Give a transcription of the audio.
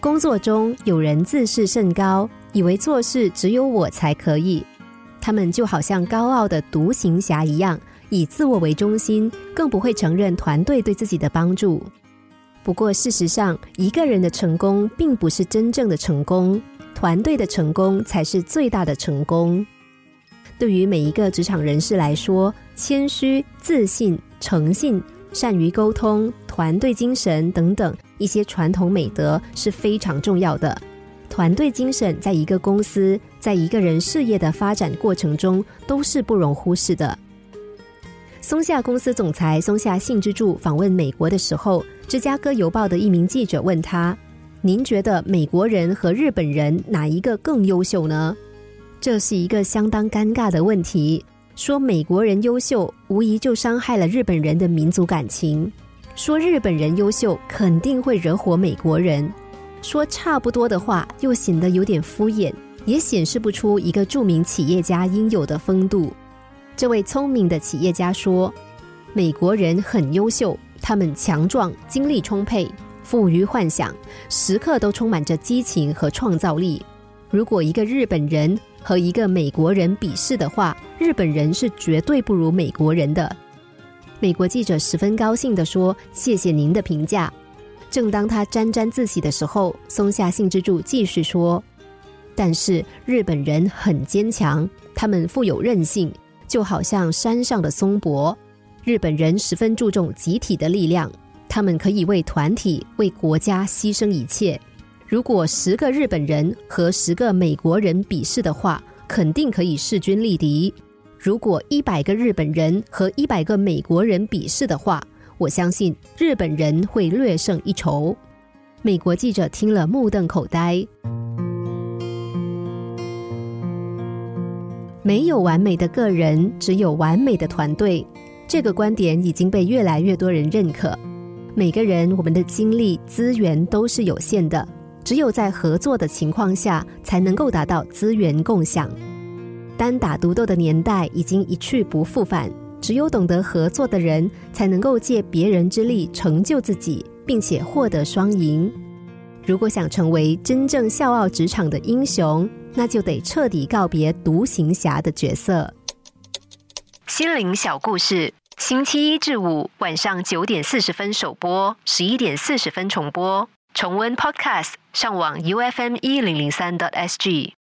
工作中有人自视甚高，以为做事只有我才可以。他们就好像高傲的独行侠一样，以自我为中心，更不会承认团队对自己的帮助。不过，事实上，一个人的成功并不是真正的成功，团队的成功才是最大的成功。对于每一个职场人士来说，谦虚、自信、诚信。善于沟通、团队精神等等一些传统美德是非常重要的。团队精神在一个公司、在一个人事业的发展过程中都是不容忽视的。松下公司总裁松下幸之助访问美国的时候，芝加哥邮报的一名记者问他：“您觉得美国人和日本人哪一个更优秀呢？”这是一个相当尴尬的问题。说美国人优秀，无疑就伤害了日本人的民族感情；说日本人优秀，肯定会惹火美国人。说差不多的话，又显得有点敷衍，也显示不出一个著名企业家应有的风度。这位聪明的企业家说：“美国人很优秀，他们强壮、精力充沛、富于幻想，时刻都充满着激情和创造力。如果一个日本人，”和一个美国人比试的话，日本人是绝对不如美国人的。美国记者十分高兴地说：“谢谢您的评价。”正当他沾沾自喜的时候，松下幸之助继续说：“但是日本人很坚强，他们富有韧性，就好像山上的松柏。日本人十分注重集体的力量，他们可以为团体、为国家牺牲一切。”如果十个日本人和十个美国人比试的话，肯定可以势均力敌。如果一百个日本人和一百个美国人比试的话，我相信日本人会略胜一筹。美国记者听了目瞪口呆。没有完美的个人，只有完美的团队。这个观点已经被越来越多人认可。每个人，我们的精力资源都是有限的。只有在合作的情况下，才能够达到资源共享。单打独斗的年代已经一去不复返，只有懂得合作的人，才能够借别人之力成就自己，并且获得双赢。如果想成为真正笑傲职场的英雄，那就得彻底告别独行侠的角色。心灵小故事，星期一至五晚上九点四十分首播，十一点四十分重播。重温 Podcast，上网 U F M 一零零三 t S G。